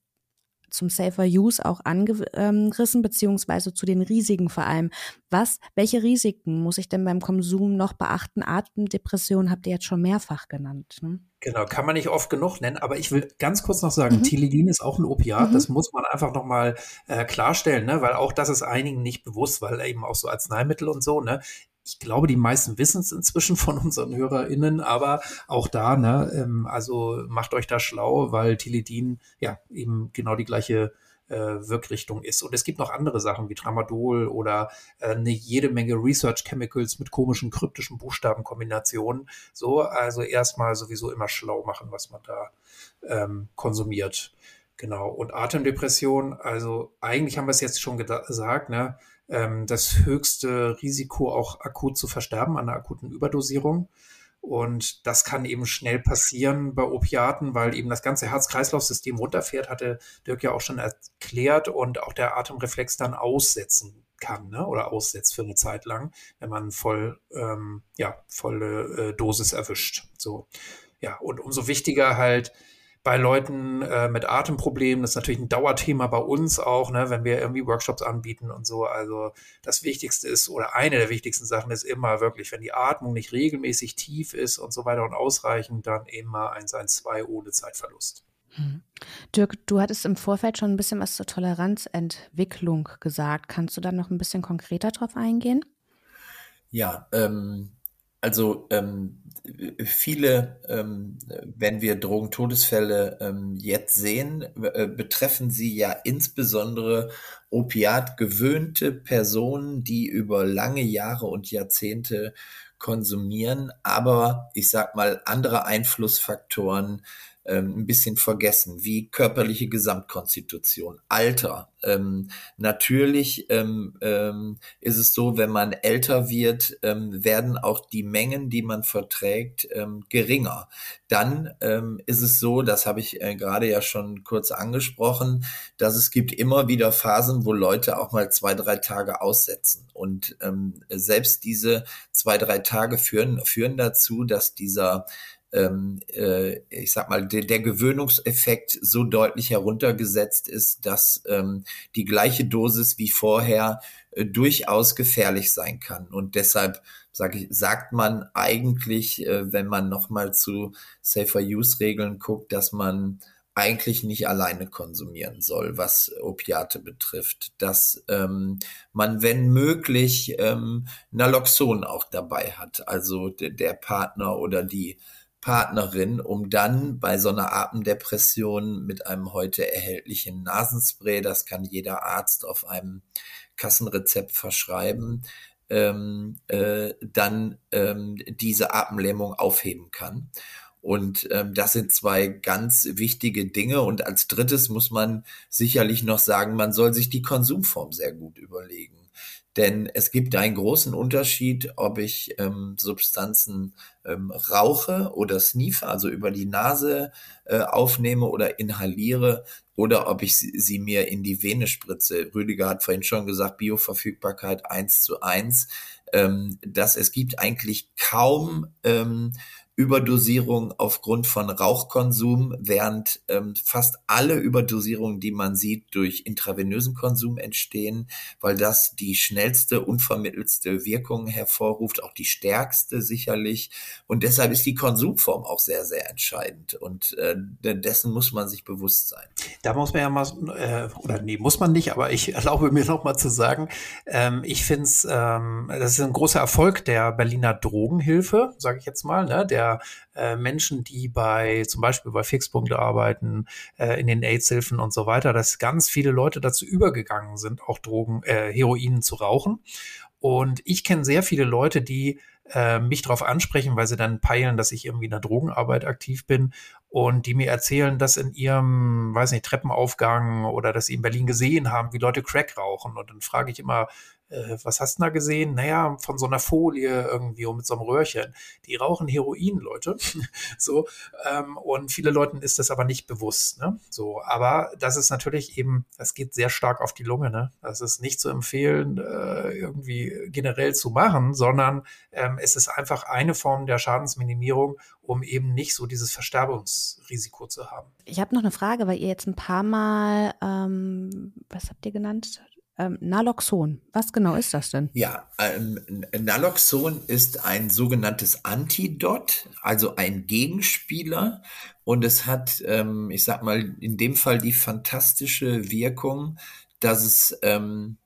zum Safer Use auch angerissen, beziehungsweise zu den Risiken vor allem. Was, welche Risiken muss ich denn beim Konsum noch beachten? Atemdepression habt ihr jetzt schon mehrfach genannt. Ne? Genau, kann man nicht oft genug nennen, aber ich will ganz kurz noch sagen, mhm. Tilidin ist auch ein Opiat, mhm. das muss man einfach nochmal äh, klarstellen, ne? weil auch das ist einigen nicht bewusst, weil eben auch so Arzneimittel und so, ne? Ich glaube, die meisten wissen es inzwischen von unseren HörerInnen, aber auch da, ne, ähm, also macht euch da schlau, weil Tilidin ja eben genau die gleiche äh, Wirkrichtung ist. Und es gibt noch andere Sachen wie Tramadol oder äh, eine jede Menge Research Chemicals mit komischen kryptischen Buchstabenkombinationen. So, also erstmal sowieso immer schlau machen, was man da ähm, konsumiert. Genau. Und Atemdepression, also eigentlich haben wir es jetzt schon gesagt, ne? Ähm, das höchste Risiko auch akut zu versterben an einer akuten Überdosierung. Und das kann eben schnell passieren bei Opiaten, weil eben das ganze Herz-Kreislauf-System runterfährt, hatte Dirk ja auch schon erklärt und auch der Atemreflex dann aussetzen kann ne? oder aussetzt für eine Zeit lang, wenn man voll, ähm, ja, volle äh, Dosis erwischt. So. Ja, und umso wichtiger halt, bei Leuten äh, mit Atemproblemen. Das ist natürlich ein Dauerthema bei uns auch, ne, wenn wir irgendwie Workshops anbieten und so. Also das Wichtigste ist oder eine der wichtigsten Sachen ist immer wirklich, wenn die Atmung nicht regelmäßig tief ist und so weiter und ausreichend, dann immer 112 ohne Zeitverlust. Hm. Dirk, du hattest im Vorfeld schon ein bisschen was zur Toleranzentwicklung gesagt. Kannst du da noch ein bisschen konkreter drauf eingehen? Ja, ähm, also ähm, viele, ähm, wenn wir Drogentodesfälle ähm, jetzt sehen, äh, betreffen sie ja insbesondere opiatgewöhnte Personen, die über lange Jahre und Jahrzehnte konsumieren, aber ich sag mal andere Einflussfaktoren ähm, ein bisschen vergessen, wie körperliche Gesamtkonstitution, Alter. Ähm, natürlich ähm, ähm, ist es so, wenn man älter wird, ähm, werden auch die Mengen, die man verträgt, geringer. Dann ist es so, das habe ich äh, gerade ja schon kurz angesprochen, dass es gibt immer wieder Phasen, wo Leute auch mal zwei, drei Tage aussetzen. Und selbst diese zwei, drei Tage führen, führen dazu, dass dieser ähm, äh, ich sag mal, der, der Gewöhnungseffekt so deutlich heruntergesetzt ist, dass ähm, die gleiche Dosis wie vorher äh, durchaus gefährlich sein kann. Und deshalb sag ich, sagt man eigentlich, äh, wenn man nochmal zu Safer Use Regeln guckt, dass man eigentlich nicht alleine konsumieren soll, was Opiate betrifft, dass ähm, man, wenn möglich, ähm, Naloxon auch dabei hat, also de der Partner oder die Partnerin, um dann bei so einer Atemdepression mit einem heute erhältlichen Nasenspray, das kann jeder Arzt auf einem Kassenrezept verschreiben, ähm, äh, dann ähm, diese Atemlähmung aufheben kann. Und ähm, das sind zwei ganz wichtige Dinge. Und als drittes muss man sicherlich noch sagen, man soll sich die Konsumform sehr gut überlegen. Denn es gibt einen großen Unterschied, ob ich ähm, Substanzen ähm, rauche oder sniefe, also über die Nase äh, aufnehme oder inhaliere, oder ob ich sie, sie mir in die Vene spritze. Rüdiger hat vorhin schon gesagt, Bioverfügbarkeit eins zu eins. Ähm, dass es gibt eigentlich kaum ähm, Überdosierung aufgrund von Rauchkonsum, während ähm, fast alle Überdosierungen, die man sieht, durch intravenösen Konsum entstehen, weil das die schnellste, unvermittelste Wirkung hervorruft, auch die stärkste sicherlich. Und deshalb ist die Konsumform auch sehr, sehr entscheidend. Und äh, dessen muss man sich bewusst sein. Da muss man ja mal, äh, oder nee, muss man nicht, aber ich erlaube mir noch mal zu sagen, ähm, ich finde es, ähm, das ist ein großer Erfolg der Berliner Drogenhilfe, sage ich jetzt mal, ne, der äh, Menschen, die bei zum Beispiel bei Fixpunkte arbeiten, äh, in den AIDS-Hilfen und so weiter, dass ganz viele Leute dazu übergegangen sind, auch Drogen, äh, Heroin zu rauchen. Und ich kenne sehr viele Leute, die äh, mich darauf ansprechen, weil sie dann peilen, dass ich irgendwie in der Drogenarbeit aktiv bin und die mir erzählen, dass in ihrem, weiß nicht, Treppenaufgang oder dass sie in Berlin gesehen haben, wie Leute Crack rauchen. Und dann frage ich immer, äh, was hast du da gesehen? Naja, von so einer Folie irgendwie und mit so einem Röhrchen. Die rauchen Heroin, Leute. so, ähm, und viele Leuten ist das aber nicht bewusst. Ne? So, aber das ist natürlich eben, das geht sehr stark auf die Lunge. Ne? Das ist nicht zu empfehlen, äh, irgendwie generell zu machen, sondern ähm, es ist einfach eine Form der Schadensminimierung, um eben nicht so dieses Versterbungsrisiko zu haben. Ich habe noch eine Frage, weil ihr jetzt ein paar Mal, ähm, was habt ihr genannt? Ähm, Naloxon, was genau ist das denn? Ja, ähm, Naloxon ist ein sogenanntes Antidot, also ein Gegenspieler. Und es hat, ähm, ich sag mal, in dem Fall die fantastische Wirkung, dass es ähm,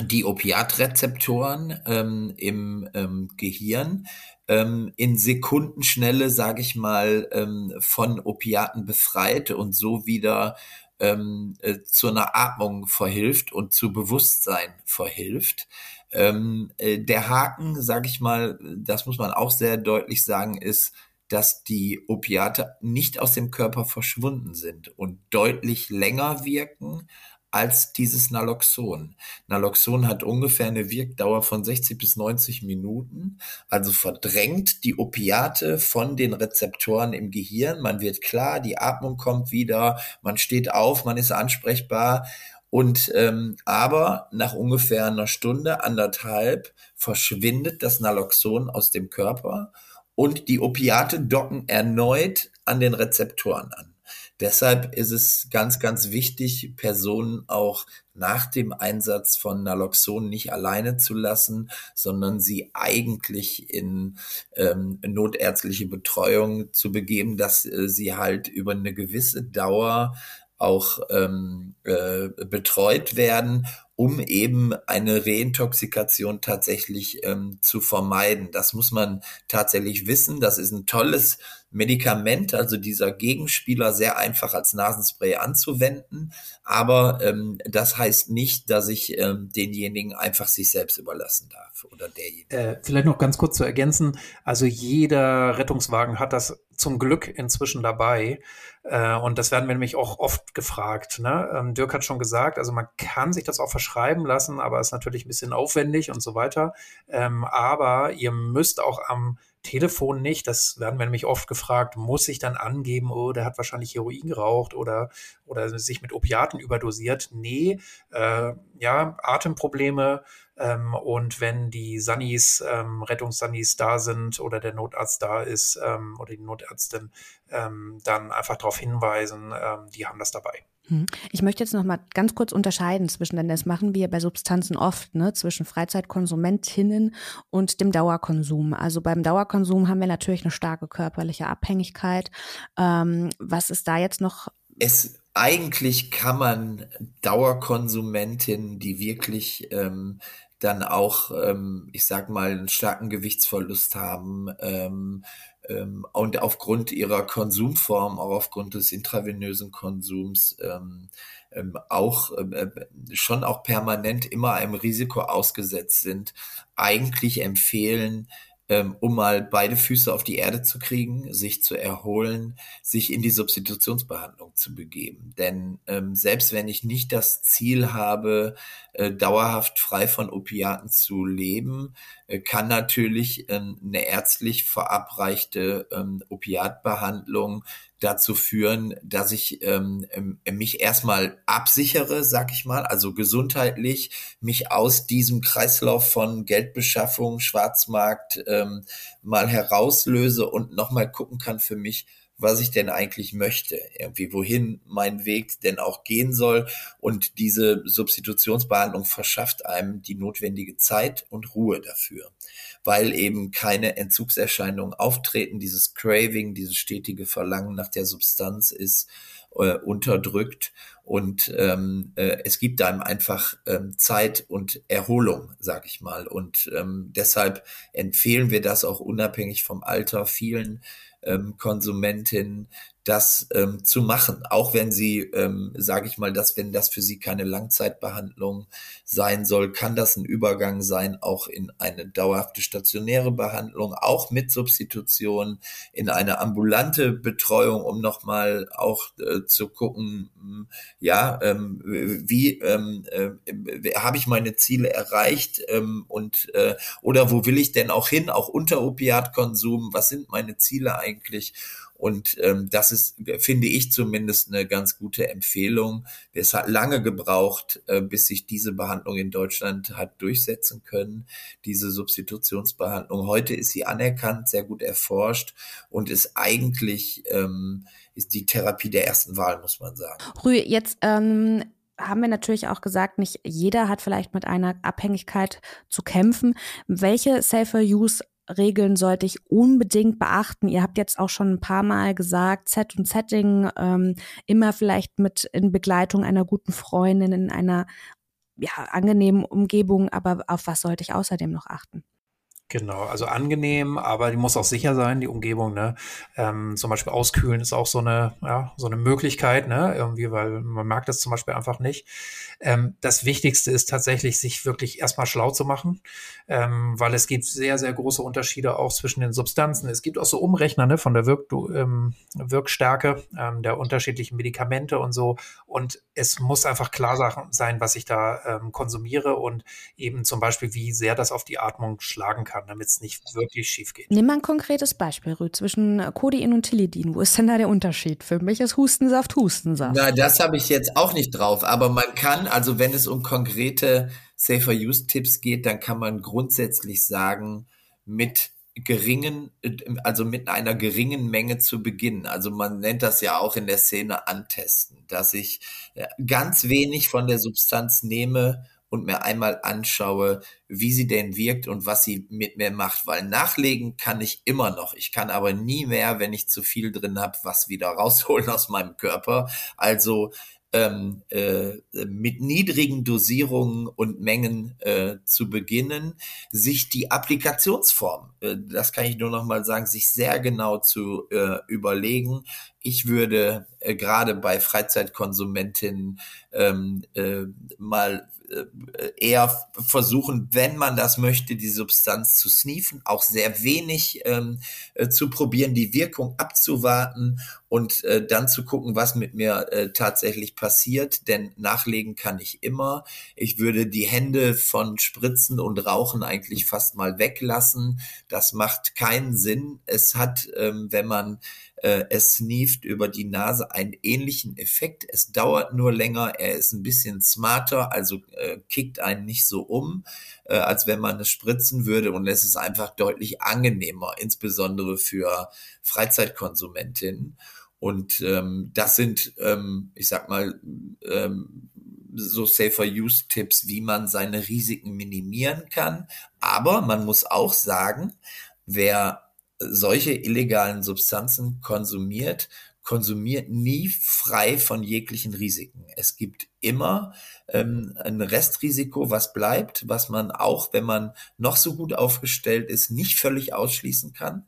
die Opiatrezeptoren ähm, im ähm, Gehirn ähm, in Sekundenschnelle, sage ich mal, ähm, von Opiaten befreit und so wieder ähm, äh, zu einer Atmung verhilft und zu Bewusstsein verhilft. Ähm, äh, der Haken, sage ich mal, das muss man auch sehr deutlich sagen, ist, dass die Opiate nicht aus dem Körper verschwunden sind und deutlich länger wirken als dieses Naloxon. Naloxon hat ungefähr eine Wirkdauer von 60 bis 90 Minuten, also verdrängt die Opiate von den Rezeptoren im Gehirn. Man wird klar, die Atmung kommt wieder, man steht auf, man ist ansprechbar. Und ähm, aber nach ungefähr einer Stunde, anderthalb, verschwindet das Naloxon aus dem Körper und die Opiate docken erneut an den Rezeptoren an. Deshalb ist es ganz, ganz wichtig, Personen auch nach dem Einsatz von Naloxon nicht alleine zu lassen, sondern sie eigentlich in ähm, notärztliche Betreuung zu begeben, dass äh, sie halt über eine gewisse Dauer auch ähm, äh, betreut werden, um eben eine Reintoxikation tatsächlich ähm, zu vermeiden. Das muss man tatsächlich wissen. Das ist ein tolles Medikament, also dieser Gegenspieler, sehr einfach als Nasenspray anzuwenden. Aber ähm, das heißt nicht, dass ich ähm, denjenigen einfach sich selbst überlassen darf oder derjenige. Äh, vielleicht noch ganz kurz zu ergänzen. Also jeder Rettungswagen hat das zum Glück inzwischen dabei. Äh, und das werden wir nämlich auch oft gefragt. Ne? Ähm, Dirk hat schon gesagt, also man kann sich das auch verschreiben lassen, aber ist natürlich ein bisschen aufwendig und so weiter. Ähm, aber ihr müsst auch am Telefon nicht. Das werden wir nämlich oft gefragt, muss ich dann angeben, oh, der hat wahrscheinlich Heroin geraucht oder, oder sich mit Opiaten überdosiert. Nee, äh, ja, Atemprobleme, ähm, und wenn die Sunnis, ähm, Rettungssunnis da sind oder der Notarzt da ist ähm, oder die Notärztin, ähm, dann einfach darauf hinweisen, ähm, die haben das dabei. Hm. Ich möchte jetzt noch mal ganz kurz unterscheiden zwischen, denn das machen wir bei Substanzen oft, ne, zwischen Freizeitkonsumentinnen und dem Dauerkonsum. Also beim Dauerkonsum haben wir natürlich eine starke körperliche Abhängigkeit. Ähm, was ist da jetzt noch? Es eigentlich kann man Dauerkonsumentinnen, die wirklich ähm, dann auch, ähm, ich sag mal, einen starken Gewichtsverlust haben ähm, ähm, und aufgrund ihrer Konsumform, auch aufgrund des intravenösen Konsums, ähm, ähm, auch äh, schon auch permanent immer einem Risiko ausgesetzt sind, eigentlich empfehlen, ähm, um mal beide Füße auf die Erde zu kriegen, sich zu erholen, sich in die Substitutionsbehandlung zu begeben. Denn ähm, selbst wenn ich nicht das Ziel habe, äh, dauerhaft frei von Opiaten zu leben, äh, kann natürlich ähm, eine ärztlich verabreichte ähm, Opiatbehandlung dazu führen, dass ich ähm, ähm, mich erstmal absichere, sag ich mal, also gesundheitlich mich aus diesem Kreislauf von Geldbeschaffung, Schwarzmarkt ähm, mal herauslöse und nochmal gucken kann für mich, was ich denn eigentlich möchte, irgendwie wohin mein Weg denn auch gehen soll. Und diese Substitutionsbehandlung verschafft einem die notwendige Zeit und Ruhe dafür, weil eben keine Entzugserscheinungen auftreten. Dieses Craving, dieses stetige Verlangen nach der Substanz ist äh, unterdrückt und ähm, äh, es gibt einem einfach ähm, Zeit und Erholung, sag ich mal. Und ähm, deshalb empfehlen wir das auch unabhängig vom Alter vielen ähm, Konsumentin das ähm, zu machen, auch wenn sie, ähm, sage ich mal, dass wenn das für sie keine Langzeitbehandlung sein soll, kann das ein Übergang sein, auch in eine dauerhafte stationäre Behandlung, auch mit Substitution, in eine ambulante Betreuung, um nochmal auch äh, zu gucken, hm, ja, ähm, wie ähm, äh, habe ich meine Ziele erreicht ähm, und äh, oder wo will ich denn auch hin, auch unter Opiatkonsum, was sind meine Ziele eigentlich? Und ähm, das ist, finde ich zumindest, eine ganz gute Empfehlung. Es hat lange gebraucht, äh, bis sich diese Behandlung in Deutschland hat durchsetzen können, diese Substitutionsbehandlung. Heute ist sie anerkannt, sehr gut erforscht und ist eigentlich ähm, ist die Therapie der ersten Wahl, muss man sagen. Rü, jetzt ähm haben wir natürlich auch gesagt, nicht jeder hat vielleicht mit einer Abhängigkeit zu kämpfen. Welche Safer Use Regeln sollte ich unbedingt beachten? Ihr habt jetzt auch schon ein paar Mal gesagt, Set und Setting, ähm, immer vielleicht mit in Begleitung einer guten Freundin in einer ja, angenehmen Umgebung, aber auf was sollte ich außerdem noch achten? Genau, also angenehm, aber die muss auch sicher sein, die Umgebung, ne? Ähm, zum Beispiel auskühlen ist auch so eine, ja, so eine Möglichkeit, ne? Irgendwie, weil man mag das zum Beispiel einfach nicht. Ähm, das Wichtigste ist tatsächlich, sich wirklich erstmal schlau zu machen, ähm, weil es gibt sehr, sehr große Unterschiede auch zwischen den Substanzen. Es gibt auch so Umrechner, ne, von der Wirk ähm, Wirkstärke ähm, der unterschiedlichen Medikamente und so. Und es muss einfach klar sein, was ich da ähm, konsumiere und eben zum Beispiel, wie sehr das auf die Atmung schlagen kann kann, damit es nicht wirklich schief geht. Nimm mal ein konkretes Beispiel, Rüd, zwischen Codein und Tilidin. Wo ist denn da der Unterschied? Für mich ist Hustensaft Hustensaft. Na, das habe ich jetzt auch nicht drauf, aber man kann, also wenn es um konkrete Safer-Use-Tipps geht, dann kann man grundsätzlich sagen, mit geringen, also mit einer geringen Menge zu beginnen. Also man nennt das ja auch in der Szene antesten, dass ich äh, ganz wenig von der Substanz nehme und mir einmal anschaue, wie sie denn wirkt und was sie mit mir macht. Weil nachlegen kann ich immer noch. Ich kann aber nie mehr, wenn ich zu viel drin habe, was wieder rausholen aus meinem Körper. Also ähm, äh, mit niedrigen Dosierungen und Mengen äh, zu beginnen, sich die Applikationsform, äh, das kann ich nur noch mal sagen, sich sehr genau zu äh, überlegen. Ich würde äh, gerade bei Freizeitkonsumentinnen ähm, äh, mal äh, eher versuchen, wenn man das möchte, die Substanz zu sniefen, auch sehr wenig ähm, äh, zu probieren, die Wirkung abzuwarten und äh, dann zu gucken, was mit mir äh, tatsächlich passiert. Denn nachlegen kann ich immer. Ich würde die Hände von Spritzen und Rauchen eigentlich fast mal weglassen. Das macht keinen Sinn. Es hat, ähm, wenn man äh, es sneeft über die Nase einen ähnlichen Effekt. Es dauert nur länger, er ist ein bisschen smarter, also äh, kickt einen nicht so um, äh, als wenn man es spritzen würde und es ist einfach deutlich angenehmer, insbesondere für Freizeitkonsumentinnen. Und ähm, das sind, ähm, ich sag mal, ähm, so safer Use Tipps, wie man seine Risiken minimieren kann. Aber man muss auch sagen, wer solche illegalen Substanzen konsumiert, konsumiert nie frei von jeglichen Risiken. Es gibt immer ähm, ein Restrisiko, was bleibt, was man auch, wenn man noch so gut aufgestellt ist, nicht völlig ausschließen kann.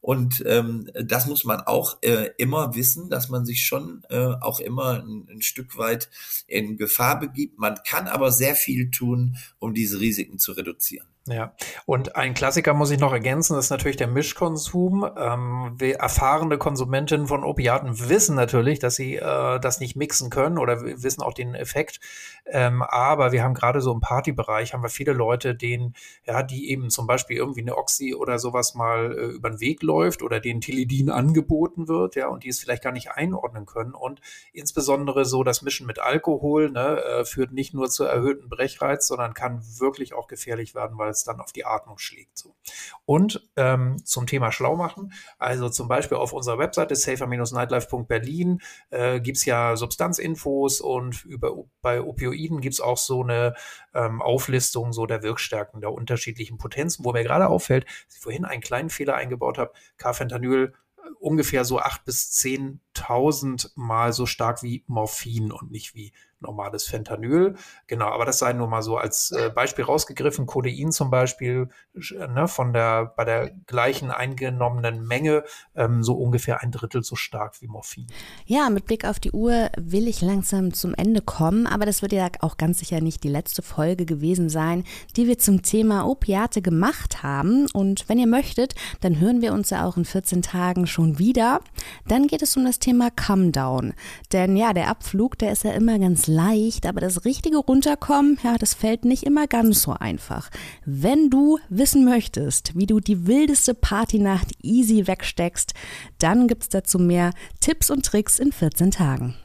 Und ähm, das muss man auch äh, immer wissen, dass man sich schon äh, auch immer ein, ein Stück weit in Gefahr begibt. Man kann aber sehr viel tun, um diese Risiken zu reduzieren. Ja, und ein Klassiker muss ich noch ergänzen, ist natürlich der Mischkonsum. Ähm, erfahrene Konsumentinnen von Opiaten wissen natürlich, dass sie äh, das nicht mixen können oder wissen auch den Effekt. Ähm, aber wir haben gerade so im Partybereich haben wir viele Leute, denen, ja, die eben zum Beispiel irgendwie eine Oxy oder sowas mal äh, über den Weg läuft oder denen Tilidin angeboten wird, ja, und die es vielleicht gar nicht einordnen können. Und insbesondere so das Mischen mit Alkohol ne, äh, führt nicht nur zu erhöhten Brechreiz, sondern kann wirklich auch gefährlich werden, weil es dann auf die Atmung schlägt. So. Und ähm, zum Thema Schlau machen, also zum Beispiel auf unserer Webseite safer-nightlife.berlin äh, gibt ja Substanzinfos und über, bei Opioiden gibt es auch so eine ähm, Auflistung so der Wirkstärken der unterschiedlichen Potenzen, wo mir gerade auffällt, dass ich vorhin einen kleinen Fehler eingebaut habe, Carfentanyl äh, ungefähr so acht bis zehntausend Mal so stark wie Morphin und nicht wie normales Fentanyl. Genau, aber das sei nur mal so als äh, Beispiel rausgegriffen. Codein zum Beispiel ne, von der bei der gleichen eingenommenen Menge ähm, so ungefähr ein Drittel so stark wie Morphin. Ja, mit Blick auf die Uhr will ich langsam zum Ende kommen, aber das wird ja auch ganz sicher nicht die letzte Folge gewesen sein, die wir zum Thema Opiate gemacht haben. Und wenn ihr möchtet, dann hören wir uns ja auch in 14 Tagen schon wieder. Dann geht es um das Thema Come Down. Denn ja, der Abflug, der ist ja immer ganz leicht, aber das richtige Runterkommen, ja, das fällt nicht immer ganz so einfach. Wenn du wissen möchtest, wie du die wildeste Partynacht easy wegsteckst, dann gibt's dazu mehr Tipps und Tricks in 14 Tagen.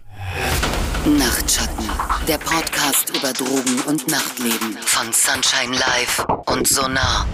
Nachtschatten, der Podcast über Drogen und Nachtleben von Sunshine Live und Sonar.